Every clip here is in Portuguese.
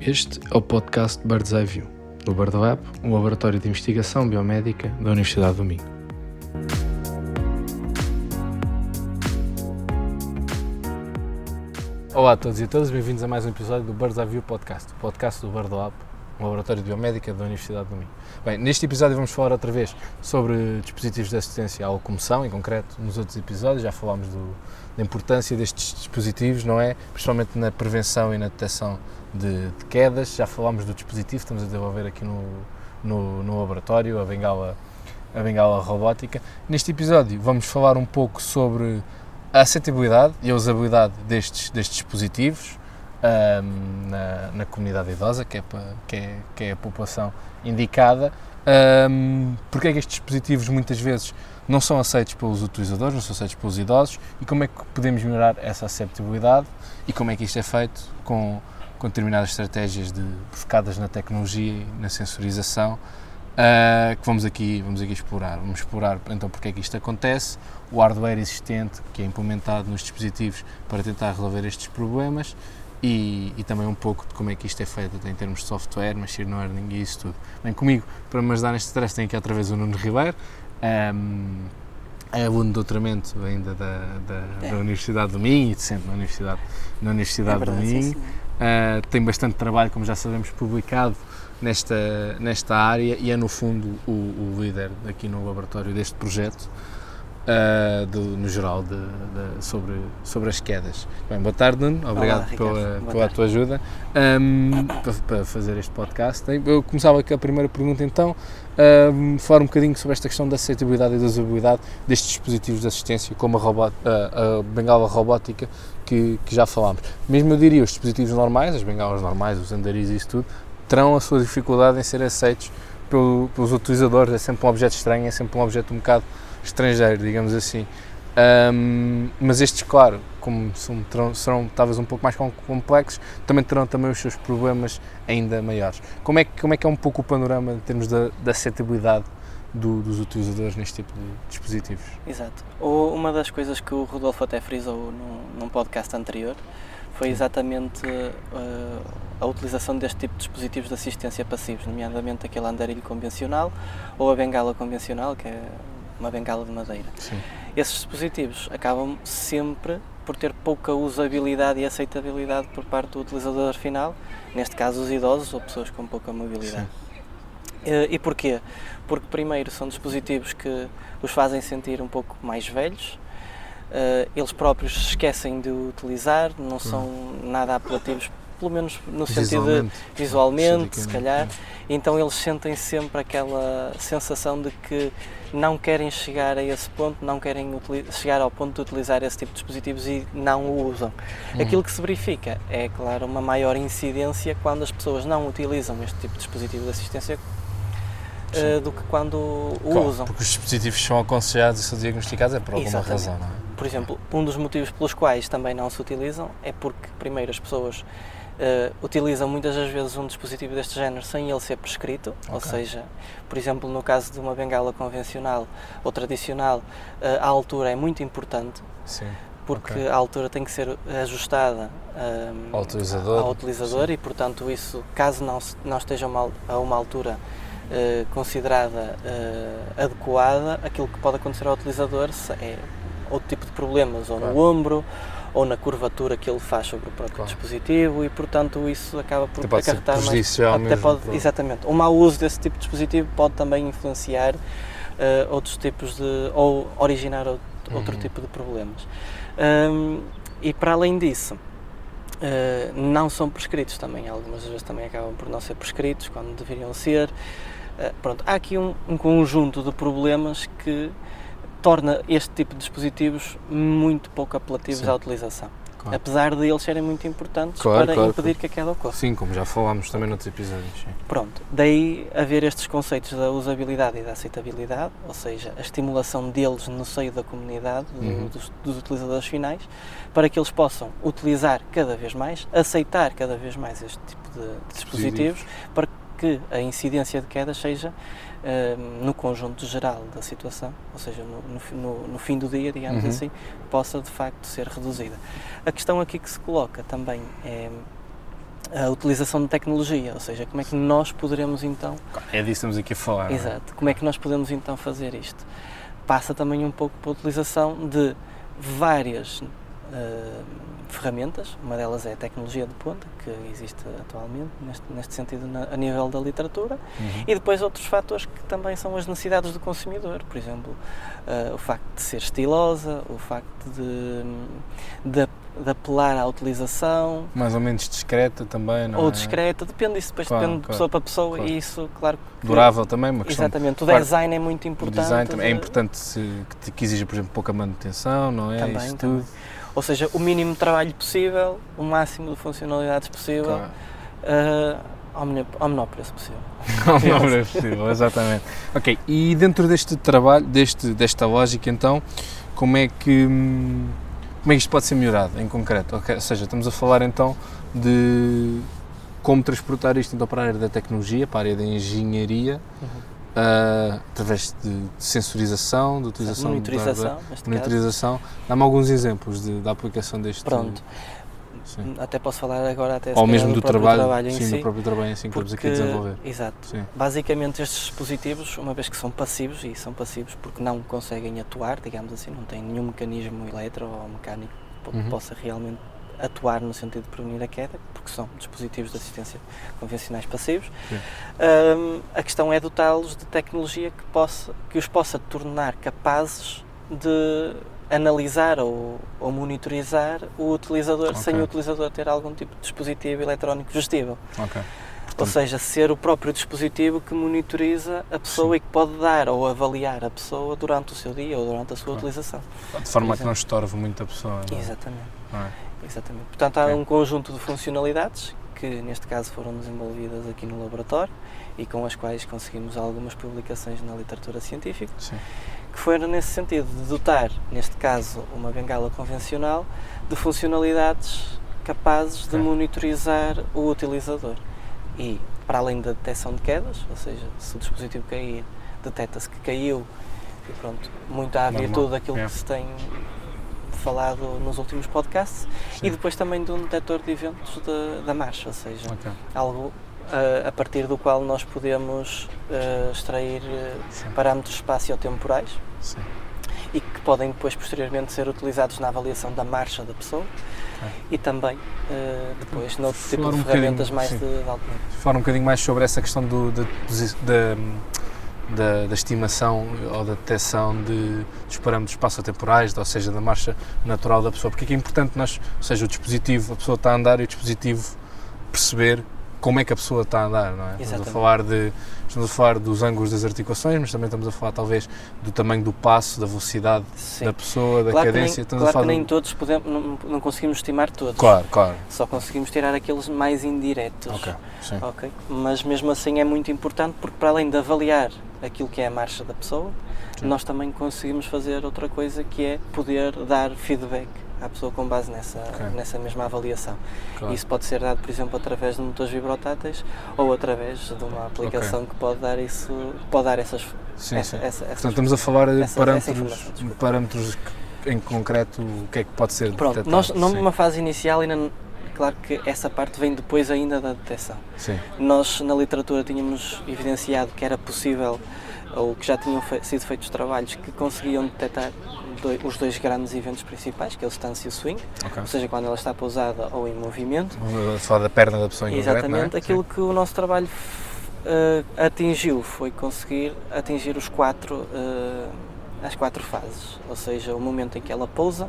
Este é o podcast Bird's Eye View, do BirdLab, um laboratório de investigação biomédica da Universidade do Minho. Olá a todos e a todas, bem-vindos a mais um episódio do Bird's Eye View Podcast, o podcast do BirdLab, um laboratório de biomédica da Universidade do Minho. Bem, neste episódio vamos falar outra vez sobre dispositivos de assistência à locomoção, em concreto, nos outros episódios já falámos do, da importância destes dispositivos, não é? Principalmente na prevenção e na detecção de, de quedas, já falámos do dispositivo, estamos a desenvolver aqui no, no, no laboratório, a bengala, a bengala robótica. Neste episódio vamos falar um pouco sobre a acessibilidade e a usabilidade destes, destes dispositivos, um, na, na, comunidade idosa, que é, que é, que é a população indicada. Um, porque é que estes dispositivos muitas vezes não são aceitos pelos utilizadores, não são aceitos pelos idosos e como é que podemos melhorar essa acessibilidade e como é que isto é feito com, com determinadas estratégias de, focadas na tecnologia e na sensorização uh, que vamos aqui, vamos aqui explorar. Vamos explorar então porque é que isto acontece, o hardware existente que é implementado nos dispositivos para tentar resolver estes problemas e, e, também um pouco de como é que isto é feito em termos de software, machine learning e isso tudo. Bem, comigo, para me ajudar neste stress, tenho aqui outra vez o Nuno Ribeiro, um, é aluno de doutoramento ainda da, da, é. da Universidade do Minho e sempre na Universidade, na Universidade é verdade, do Minho. Uh, tem bastante trabalho, como já sabemos, publicado nesta, nesta área e é, no fundo, o, o líder aqui no laboratório deste projeto uh, do, no geral de, de, sobre, sobre as quedas. Bem, boa tarde, Nuno. Obrigado Olá, pela, pela tua ajuda um, para, para, fazer este podcast. Eu começava com a primeira pergunta, então, um, falar um bocadinho sobre esta questão da acessibilidade e da usabilidade destes dispositivos de assistência, como a, robot, a, a bengala robótica que, que, já falámos. Mesmo eu diria, os dispositivos normais, as bengalas normais, os andaris e isso tudo, terão a sua dificuldade em ser aceitos pelo, pelos utilizadores. É sempre um objeto estranho, é sempre um objeto um bocado estrangeiro, digamos assim. Um, mas estes, claro, como são, terão, serão talvez um pouco mais complexos, também terão também os seus problemas ainda maiores. Como é que, como é, que é um pouco o panorama em termos da, da acessibilidade do, dos utilizadores neste tipo de dispositivos? Exato. Uma das coisas que o Rodolfo até frisou num, num podcast anterior foi exatamente uh, a utilização deste tipo de dispositivos de assistência passivos, nomeadamente aquele andarilho convencional ou a bengala convencional, que é uma bengala de madeira. Sim. Esses dispositivos acabam sempre por ter pouca usabilidade e aceitabilidade por parte do utilizador final, neste caso os idosos ou pessoas com pouca mobilidade. Sim. E porquê? Porque, primeiro, são dispositivos que os fazem sentir um pouco mais velhos, eles próprios se esquecem de utilizar, não são nada apelativos pelo menos no sentido visualmente, se calhar, então eles sentem sempre aquela sensação de que não querem chegar a esse ponto, não querem chegar ao ponto de utilizar esse tipo de dispositivos e não o usam. Hum. Aquilo que se verifica é, claro, uma maior incidência quando as pessoas não utilizam este tipo de dispositivo de assistência uh, do que quando o claro, usam. Porque os dispositivos são aconselhados e são diagnosticados é por alguma Exatamente. razão, não é? Por exemplo, um dos motivos pelos quais também não se utilizam é porque, primeiro, as pessoas Uh, utilizam muitas das vezes um dispositivo deste género sem ele ser prescrito, okay. ou seja, por exemplo, no caso de uma bengala convencional ou tradicional, uh, a altura é muito importante. Sim. Porque okay. a altura tem que ser ajustada um, ao utilizador, ao utilizador e, portanto, isso, caso não, não esteja uma, a uma altura uh, considerada adequada, aquilo que pode acontecer ao utilizador é outro tipo de problemas, ou claro. no ombro, ou na curvatura que ele faz sobre o próprio claro. dispositivo e portanto isso acaba por até acarretar mais até pode exatamente o mau uso desse tipo de dispositivo pode também influenciar uh, outros tipos de ou originar outro, uhum. outro tipo de problemas um, e para além disso uh, não são prescritos também algumas vezes também acabam por não ser prescritos quando deveriam ser uh, pronto há aqui um, um conjunto de problemas que torna este tipo de dispositivos muito pouco apelativos Sim. à utilização. Claro. Apesar de eles serem muito importantes claro, para claro, impedir que a queda ocorra. Sim, como já falámos também noutros episódios. Sim. Pronto, daí haver estes conceitos da usabilidade e da aceitabilidade, ou seja, a estimulação deles no seio da comunidade, uhum. dos, dos, utilizadores finais, para que eles possam utilizar cada vez mais, aceitar cada vez mais este tipo de, de dispositivos, para que a incidência de quedas seja uh, no conjunto geral da situação, ou seja, no, no, no fim do dia, digamos uhum. assim, possa de facto ser reduzida. A questão aqui que se coloca também é a utilização de tecnologia, ou seja, como é que nós poderemos então. É disso que estamos aqui a falar. Exato, como é que nós podemos então fazer isto? Passa também um pouco pela utilização de várias uh, ferramentas, uma delas é a tecnologia de ponta, que existe atualmente, neste, neste sentido, na, a nível da literatura, uhum. e depois outros fatores que também são as necessidades do consumidor, por exemplo, uh, o facto de ser estilosa, o facto de, de, de, apelar à utilização. Mais ou menos discreta também, não Ou é? discreta, depende disso, depois claro, depende claro, de pessoa para pessoa, claro. e isso, claro. Que, Durável também, uma questão. Exatamente, o design é muito importante. O design também é importante que, que exija, por exemplo, pouca manutenção, não é? Também, isso também. Ou seja, o mínimo de trabalho possível, o máximo de funcionalidades possível, claro. uh, ao, menor, ao menor preço possível. ao menor preço possível, exatamente. Ok, e dentro deste trabalho, deste, desta lógica, então, como é que como é que isto pode ser melhorado em concreto? Okay, ou seja, estamos a falar então de como transportar isto então para a área da tecnologia, para a área da engenharia, uhum uh, através de, sensorização, de utilização monitorização, de monitorização. Dá-me alguns exemplos de, da aplicação deste. Pronto. Sim. Até posso falar agora até Ou mesmo do, do trabalho, trabalho sim, si, do próprio trabalho em si que estamos aqui a desenvolver. Exato. Sim. Basicamente estes dispositivos, uma vez que são passivos, e são passivos porque não conseguem atuar, digamos assim, não têm nenhum mecanismo eletro ou mecânico que uhum. possa realmente atuar no sentido de prevenir a queda, porque são dispositivos de assistência convencionais passivos. Um, a questão é dotá-los de tecnologia que, possa, que os possa tornar capazes de analisar ou, ou monitorizar o utilizador okay. sem o utilizador ter algum tipo de dispositivo eletrónico vestível. Okay. Ou seja, ser o próprio dispositivo que monitoriza a pessoa Sim. e que pode dar ou avaliar a pessoa durante o seu dia ou durante a sua claro. utilização. De forma que não estorve muito a pessoa. Não? É? Exatamente. Não é? Exatamente. Portanto, há um conjunto de funcionalidades que, neste caso, foram desenvolvidas aqui no laboratório e com as quais conseguimos algumas publicações na literatura científica, Sim. que foram nesse sentido de dotar, neste caso, uma bengala convencional de funcionalidades capazes de monitorizar o utilizador. E, para além da detecção de quedas, ou seja, se o dispositivo cair, detecta-se que caiu, e pronto, muito à virtude daquilo que se tem falado nos últimos podcasts, Sim. e depois também de um detector de eventos de, da marcha, ou seja, okay. algo uh, a partir do qual nós podemos uh, extrair uh, parâmetros espaciotemporais Sim. e que podem depois posteriormente ser utilizados na avaliação da marcha da pessoa okay. e também depois noutro tipo de um ferramentas mais sim. de, de alto nível. Falar um bocadinho mais sobre essa questão do, de, de, de da, da, estimação ou da detecção de, dos parâmetros espaço-temporais, ou seja, da marcha natural da pessoa. Porque é, que é importante nós, ou seja, o dispositivo, a pessoa está a andar e o dispositivo perceber como é que a pessoa está a andar, não é? Estamos a falar de estamos a falar dos ângulos das articulações, mas também estamos a falar talvez do tamanho do passo, da velocidade Sim. da pessoa, da claro cadência. Que nem, claro que nem todos podemos, não, não, conseguimos estimar todos. Claro, claro. Só conseguimos tirar aqueles mais indiretos. Ok. Sim. Ok. Mas mesmo assim é muito importante porque para além de avaliar aquilo que é a marcha da pessoa, Sim. nós também conseguimos fazer outra coisa que é poder dar feedback à pessoa com base nessa, okay. nessa mesma avaliação. Claro. Isso pode ser dado, por exemplo, através de motores vibrotáteis ou através de uma aplicação okay. que pode dar isso, pode dar essas. Sim, essa, sim. Essa, Portanto, estamos a falar de essa, parâmetros, parâmetros em concreto, o que é que pode ser Pronto, detectado? nós numa fase inicial ainda claro que essa parte vem depois ainda da detecção. Sim. Nós na literatura tínhamos evidenciado que era possível ou que já tinham fe sido feitos trabalhos que conseguiam detectar dois, os dois grandes eventos principais, que é o stance e o swing, okay. ou seja, quando ela está pousada ou em movimento. Só da perna da pessoa em Exatamente, concreto, é? aquilo Sim. que o nosso trabalho uh, atingiu foi conseguir atingir os quatro, uh, as quatro fases, ou seja, o momento em que ela pousa,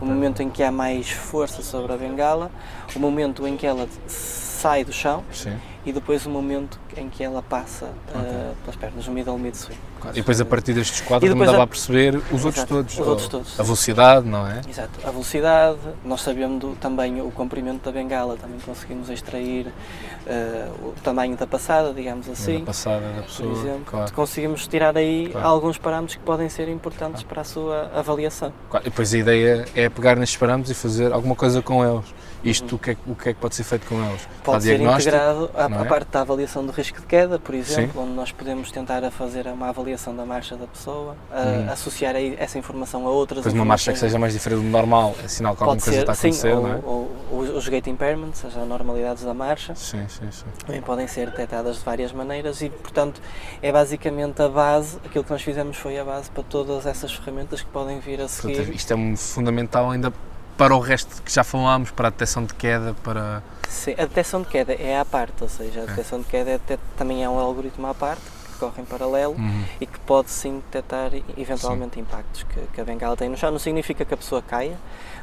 o momento em que há mais força sobre a bengala, o momento em que ela sai do chão Sim. E depois o momento em que ela passa okay. uh, pelas pernas, no middle mid swing. Claro. E depois a partir destes quadros me dava a, a perceber os outros todos. Os outros todos. A velocidade, não é? Exato, a velocidade, nós sabemos também o comprimento da bengala, também conseguimos extrair uh, o tamanho da passada, digamos assim. Da passada da pessoa, por exemplo. Claro. Conseguimos tirar aí claro. alguns parâmetros que podem ser importantes para a sua avaliação. E depois a ideia é pegar nestes parâmetros e fazer alguma coisa com eles. Isto, o que, é, o que é que pode ser feito com eles? Pode ser integrado à, é? parte da avaliação do risco de queda, por exemplo, Sim. onde nós podemos tentar a fazer uma avaliação da marcha da pessoa, a, hum. associar essa informação a outras Depois uma marcha que seja mais diferente do normal, é sinal que alguma coisa está a acontecer, sim, não é? Ou, ou, os gate impairments, as anormalidades da marcha, Sim, sim, sim. também podem ser detectadas de várias maneiras e, portanto, é basicamente a base, aquilo que nós fizemos foi a base para todas essas ferramentas que podem vir a seguir. Portanto, isto é um fundamental ainda para o resto que já falámos, para a detecção de queda, para... Sim, a detecção de queda é à parte, ou seja, a É. detecção de queda é também é um algoritmo à parte que corre em paralelo Uhum. e que pode sim detectar eventualmente impactos que, que a bengala tem no chão. Não significa que a pessoa caia,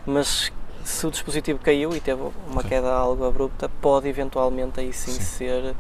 mas se o dispositivo caiu e teve uma Sim. queda algo abrupta, pode eventualmente aí sim, Sim. ser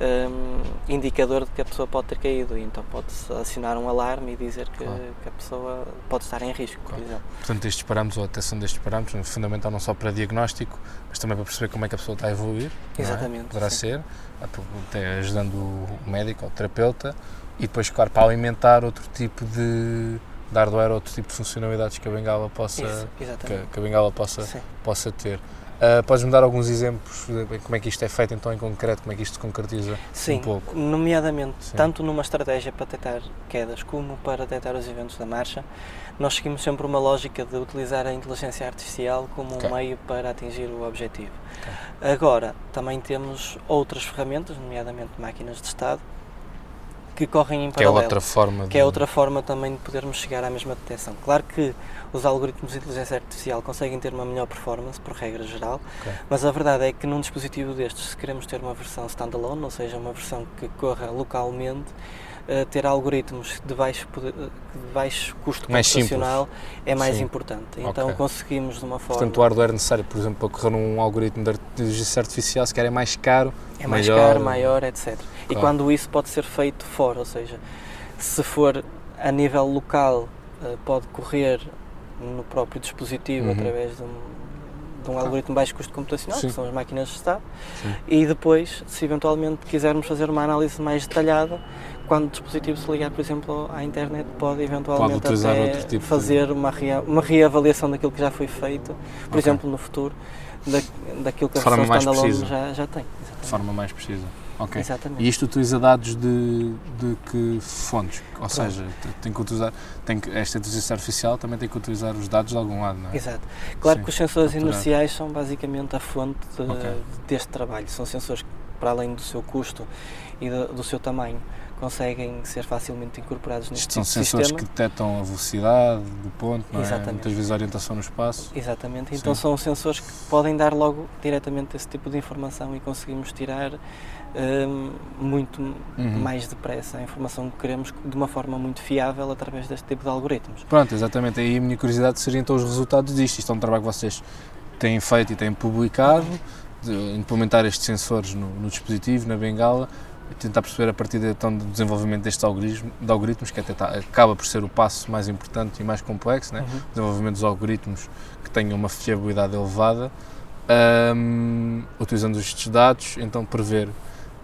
hum, indicador de que a pessoa pode ter caído. E então pode-se acionar um alarme e dizer que, Claro. que a pessoa pode estar em risco, por Claro. exemplo. Portanto, estes parâmetros, ou a detecção destes parâmetros, é fundamental não só para diagnóstico, mas também para perceber como é que a pessoa está a evoluir. é? Exatamente, Poderá sim. ser, até ajudando o médico ou o terapeuta, e depois, claro, para alimentar outro tipo de, de hardware, outro tipo de funcionalidades que a bengala possa, Isso, que, que a bengala possa, Sim. possa ter. Ah, Podes-me dar alguns exemplos de como é que isto é feito então em concreto, como é que isto se concretiza Sim, um pouco? nomeadamente, Sim. tanto numa estratégia para detectar quedas como para detectar os eventos da marcha, nós seguimos sempre uma lógica de utilizar a inteligência artificial como Ok. um meio para atingir o objetivo. Agora, também temos outras ferramentas, nomeadamente máquinas de estado, que correm em Que é paralelo. outra forma de... Que é outra forma também de podermos chegar à mesma detecção. Claro que os algoritmos de inteligência artificial conseguem ter uma melhor performance, por regra geral, Ok. mas a verdade é que num dispositivo destes, se queremos ter uma versão standalone, ou seja, uma versão que corra localmente, eh, ter algoritmos de baixo, poder- de baixo custo Mais computacional é mais Sim. importante. Então Ok. conseguimos de uma forma. Portanto, o hardware necessário, por exemplo, para correr um algoritmo de inteligência artificial, se calhar é mais caro, é mais maior. caro, maior, etc. E Claro. quando isso pode ser feito fora, ou seja, se for a nível local, eh, pode correr no próprio dispositivo Uhum. através de um, de um algoritmo de baixo custo computacional, Sim. que são as máquinas de estado, Sim. e depois, se eventualmente quisermos fazer uma análise mais detalhada, quando o dispositivo se ligar, por exemplo, à internet, pode eventualmente utilizar até tipo de- fazer uma, rea- uma reavaliação daquilo que já foi feito, por Ok. exemplo, no futuro, da, daquilo que a De forma versão mais precisa. já, já tem. de forma mais precisa. Exatamente. E isto utiliza dados de, de que fontes? Ou seja, te- tem que utilizar, tem que, esta inteligência artificial também tem que utilizar os dados de algum lado, não é? Exato. Claro Sim, que os sensores capturar. inerciais são basicamente a fonte de- Ok. deste trabalho. São sensores que, para além do seu custo e do, do seu tamanho, conseguem ser facilmente incorporados neste são tipo sensores sistema. que detectam a velocidade do ponto, não é? Exatamente. Muitas vezes a orientação no espaço. Exatamente. Então Sim. são sensores que podem dar logo diretamente esse tipo de informação e conseguimos tirar hum, muito Uhum. mais depressa a informação que queremos de uma forma muito fiável através deste tipo de algoritmos. Pronto, exatamente. Aí a minha curiosidade seria então os resultados disto. Isto é um trabalho que vocês têm feito e têm publicado, de implementar estes sensores no, no dispositivo, na bengala, tentar perceber a partir de, então, do desenvolvimento destes algoritmos, de algoritmos que até tá- acaba por ser o passo mais importante e mais complexo, né? Uhum. desenvolvimento dos algoritmos que tenham uma fiabilidade elevada, hum, utilizando estes dados, então prever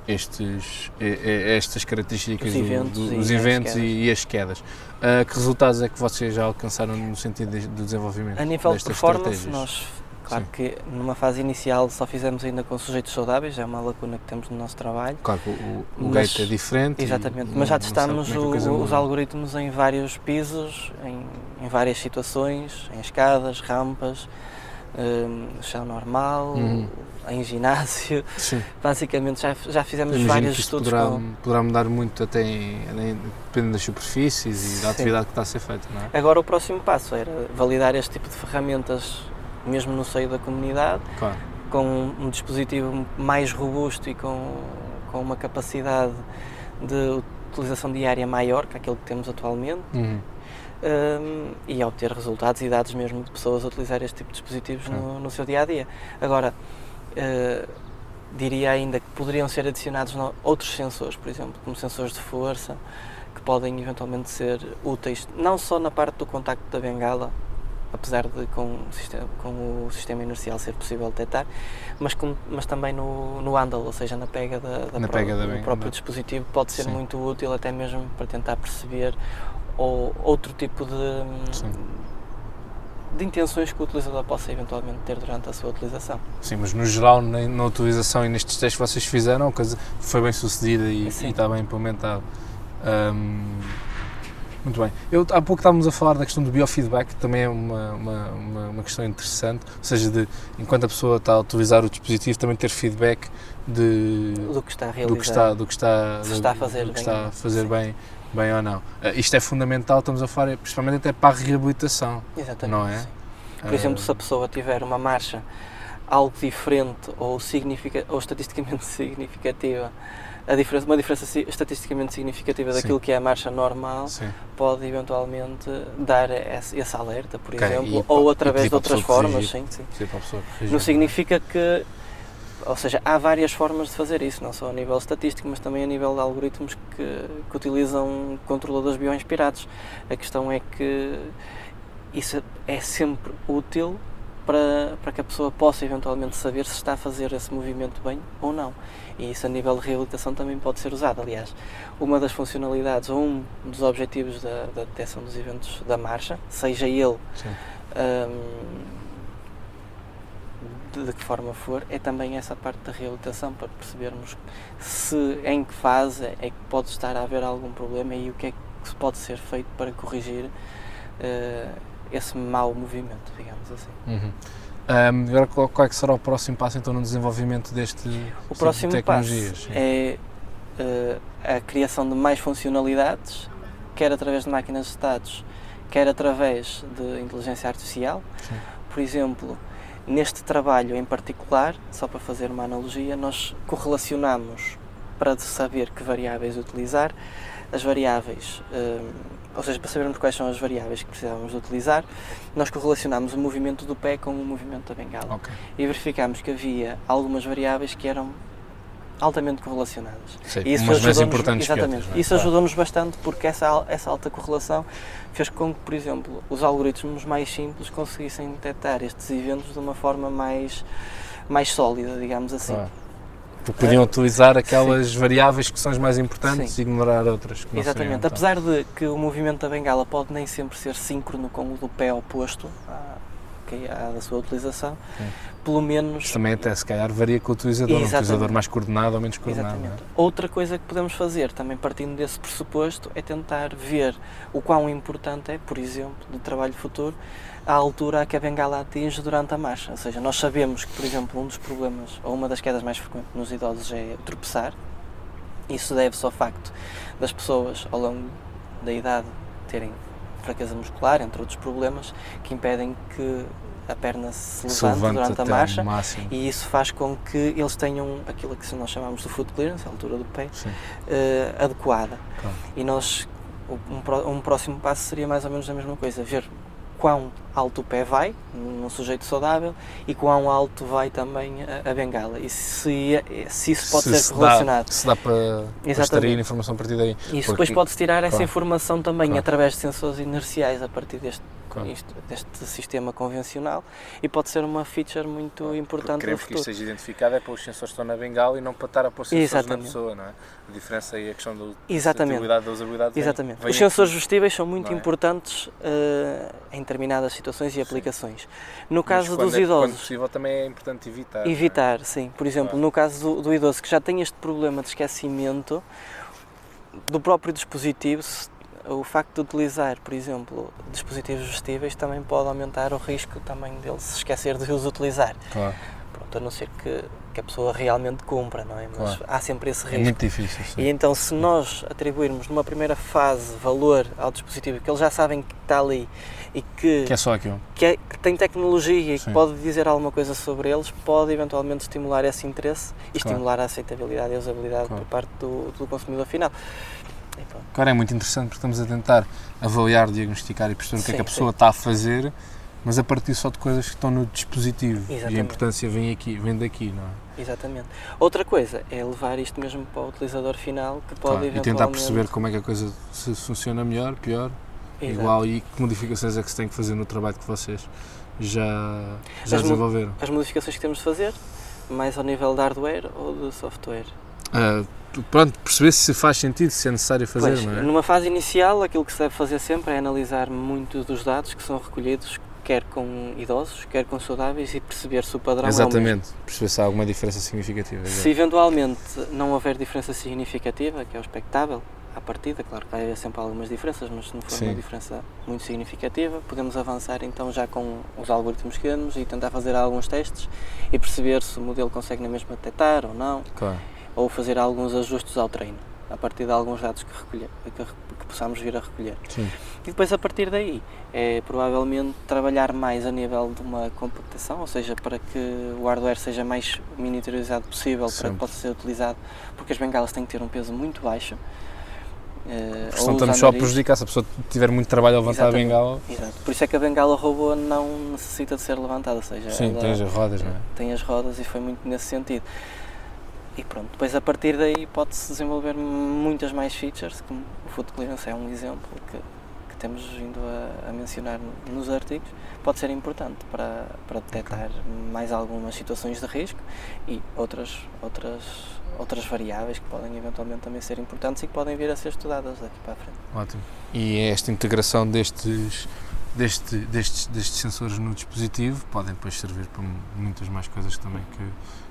estes, e- e- estas características Os do- eventos do- e dos as eventos e, e as quedas. Ah, que resultados é que vocês já alcançaram no sentido de- do desenvolvimento A nível de performance, estratégias? nós, claro que numa fase inicial só fizemos ainda com sujeitos saudáveis, é uma lacuna que temos no nosso trabalho. Claro que o, o- Mas- gate é diferente. Exatamente, mas já testamos é o- os algoritmos em vários pisos, em, em várias situações, em escadas, rampas, hum, chão normal, Uhum. em ginásio. Sim. Basicamente já, já fizemos Imagino vários estudos poderá, com. poderá mudar muito até em, em- dependendo das superfícies e da Sim. atividade que está a ser feita, é? Agora o próximo passo era validar este tipo de ferramentas mesmo no seio da comunidade, Claro. com um dispositivo mais robusto e com, com uma capacidade de utilização diária maior que aquele que temos atualmente. Uhum. um, e obter resultados e dados mesmo de pessoas a utilizar este tipo de dispositivos no, no seu dia a dia. Agora, uh, diria ainda que poderiam ser adicionados outros sensores, por exemplo, como sensores de força, que podem eventualmente ser úteis não só na parte do contacto da bengala, apesar de com o sistema, com o sistema inercial ser possível detectar, mas, com- mas também no, no handle, ou seja, na pega da, da Na pró- pega da do próprio dispositivo, pode ser Sim. muito útil até mesmo para tentar perceber ou outro tipo de, Sim. de intenções que o utilizador possa eventualmente ter durante a sua utilização. Sim, mas no geral, na, na utilização e nestes testes que vocês fizeram, a coisa foi bem sucedida e, e está bem implementado. Ahm, Muito bem. Eu, há pouco estávamos a falar da questão do biofeedback, que também é uma, uma, uma, uma questão interessante, ou seja, de enquanto a pessoa está a utilizar o dispositivo, também ter feedback de, Do que está a realizar. do que está, do que está, Se está a fazer do que bem está a fazer Sim. bem, bem ou não. Eh, isto é fundamental, estamos a falar, principalmente até para a reabilitação, Exatamente. não é? sim. Por exemplo, se a pessoa tiver uma marcha algo diferente ou, significa, ou estatisticamente significativa, diferença, uma diferença estatisticamente significativa Sim. daquilo que é a marcha normal, Sim. pode eventualmente dar esse, esse alerta, por Ok, exemplo, e ou através de outras formas. Sim, sim. Não significa que. Ou seja, há várias formas de fazer isso, não só a nível estatístico, mas também a nível de algoritmos que, que utilizam controladores bioinspirados. A questão é que isso é sempre útil para, para que a pessoa possa eventualmente saber se está a fazer esse movimento bem ou não. E isso a nível de reabilitação também pode ser usado. Aliás, uma das funcionalidades ou um dos objetivos da, da detecção dos eventos da marcha, seja ele. Hum, de, que forma for, é também essa parte da reabilitação para percebermos se em que fase é que pode estar a haver algum problema e o que é que se pode ser feito para corrigir eh, esse mau movimento, digamos assim. Uhum. Ahm, agora, qual, qual é que será o próximo passo então no desenvolvimento deste O tipo próximo de passo tecnologias? Sim. é eh, a criação de mais funcionalidades, quer através de máquinas de dados, quer através de inteligência artificial. Sim. Por exemplo, neste trabalho em particular, só para fazer uma analogia, nós correlacionamos para saber que variáveis utilizar, as variáveis, hum, ou seja, para sabermos quais são as variáveis que precisávamos de utilizar, nós correlacionamos o movimento do pé com o movimento da bengala Ok. e verificámos que havia algumas variáveis que eram altamente correlacionadas. Sim, E isso mais ajudou-nos- importantes exatamente. outras. é? Isso ajudou-nos bastante porque essa, essa alta correlação fez com que, por exemplo, os algoritmos mais simples conseguissem detectar estes eventos de uma forma mais, mais sólida, digamos assim. Porque podiam utilizar aquelas variáveis que são as mais importantes Sim. e ignorar outras que Exatamente. seriam, então. Apesar de que o movimento da bengala pode nem sempre ser síncrono com o do pé oposto à, que- à da sua utilização, Sim. pelo menos também até se calhar varia com o utilizador, um Exatamente. utilizador mais coordenado ou menos coordenado. Exatamente. não Outra coisa que podemos fazer, também partindo desse pressuposto, é tentar ver o quão importante é, por exemplo, do trabalho futuro, a altura a que a bengala atinge durante a marcha. Ou seja, nós sabemos que, por exemplo, um dos problemas, ou uma das quedas mais frequentes nos idosos é tropeçar. Isso deve-se ao facto das pessoas, ao longo da idade, terem fraqueza muscular, entre outros problemas, que impedem que a perna se? Se levante levanta durante a marcha e isso faz com que eles tenham aquilo que nós chamamos de foot clearance, a altura do pé, eh, adequada. Claro. E nós, um, um próximo passo seria mais ou menos a mesma coisa, ver quão alto o pé vai, num sujeito saudável, e quão alto vai também a, a bengala. E se, se isso pode se, ser se correlacionado. Dá, se dá para, extrair informação a partir daí. E isso Porque- depois pode-se tirar essa claro. informação também Claro. através de sensores inerciais a partir deste, Claro. isto- deste sistema convencional e pode ser uma feature muito importante no queremos que futuro. isto seja identificado é para os sensores que estão na bengala e não para estar a pôr sensores Exatamente. na pessoa, não é? A diferença aí é a questão da Exatamente. usabilidade da usabilidade. vem- Exatamente. vem Os aqui. sensores vestíveis são muito é? importantes eh, em determinadas situações e aplicações. No Mas caso quando dos é- Quando idosos, possível também é importante evitar. é? evitar, sim. Por exemplo, Claro. no caso do, do idoso que já tem este problema de esquecimento do próprio dispositivo, se- o facto de utilizar, por exemplo, dispositivos vestíveis também pode aumentar o risco também dele se esquecer de os utilizar. Claro. Pronto, a não ser que, que a pessoa realmente cumpra, não é? Mas Claro. há sempre esse É risco. muito difícil. Sim. E então, se nós atribuirmos numa primeira fase valor ao dispositivo que eles já sabem que está ali e que, Que é só aquilo. que, é- que tem tecnologia e Sim. que pode dizer alguma coisa sobre eles, pode eventualmente estimular esse interesse e Claro. estimular a aceitabilidade e a usabilidade Claro. por parte do, do consumidor final. Agora é muito interessante porque estamos a tentar avaliar, diagnosticar e perceber o que é que a Sim, pessoa está a fazer, mas a partir só de coisas que estão no dispositivo. E a Exatamente. importância vem aqui, vem daqui, não é? Exatamente. Outra coisa é levar isto mesmo para o utilizador final que pode Claro, e tentar perceber como é que a coisa se funciona melhor, pior, Exato. igual e que modificações é que se tem que fazer no trabalho que vocês já, já As desenvolveram. As modificações que temos de fazer, mais ao nível de hardware ou de software. Ah, pronto, perceber se faz sentido, se é necessário fazer, Pois, não é? Numa fase inicial, aquilo que se deve fazer sempre é analisar muito dos dados que são recolhidos, quer com idosos, quer com saudáveis, e perceber se o padrão é. Exatamente, perceber se há alguma diferença significativa. Se eventualmente não houver diferença significativa, que é o expectável, à partida, claro que vai haver sempre algumas diferenças, mas se não for Sim. uma diferença muito significativa, podemos avançar então já com os algoritmos que temos e tentar fazer alguns testes e perceber se o modelo consegue na mesma detectar ou não, Claro. Ou fazer alguns ajustes ao treino, a partir de alguns dados que, recolher, que, que possamos vir a recolher. Sim. E depois a partir daí é provavelmente trabalhar mais a nível de uma computação, ou seja, para que o hardware seja mais miniaturizado possível para que possa ser utilizado, porque as bengalas têm que ter um peso muito baixo. eh, Porque senão estamos só a prejudicar. Se a pessoa tiver muito trabalho a levantar Exatamente. a bengala, Exato. Por isso é que a bengala robô não necessita de ser levantada, ou seja, sim, tem as rodas, não é? tem as rodas e foi muito nesse sentido. E pronto, depois a partir daí pode-se desenvolver muitas mais features, como o foot clearance é um exemplo que, que temos vindo a, a mencionar nos artigos, pode ser importante para, para detectar mais algumas situações de risco e outras, outras, outras variáveis que podem eventualmente também ser importantes e que podem vir a ser estudadas daqui para a frente. Ótimo. E esta integração destes, deste, destes, destes sensores no dispositivo podem depois servir para muitas mais coisas também que,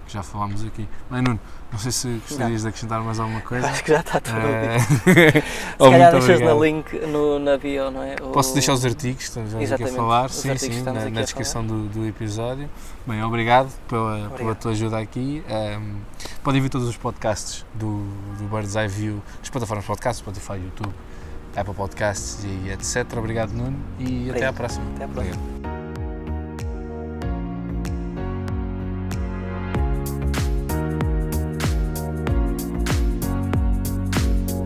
que já falámos aqui. Bem, Nuno, não sei se gostarias de acrescentar mais alguma coisa. Acho que já está tudo Eh, dito. Se oh, calhar muito deixas na obrigado. link no, na bio, não é? Posso O- deixar os artigos estamos aqui a falar, os sim, sim, na, na descrição do, do episódio. Bem, obrigado pela, pela Obrigado. tua ajuda aqui. Ahm, podem ver todos os podcasts do, do Bird's Eye View, nas plataformas podcast, Spotify, YouTube, Apple Podcasts e etc. Obrigado, Nuno, e até à Obrigado. próxima. Até à próxima. Obrigado.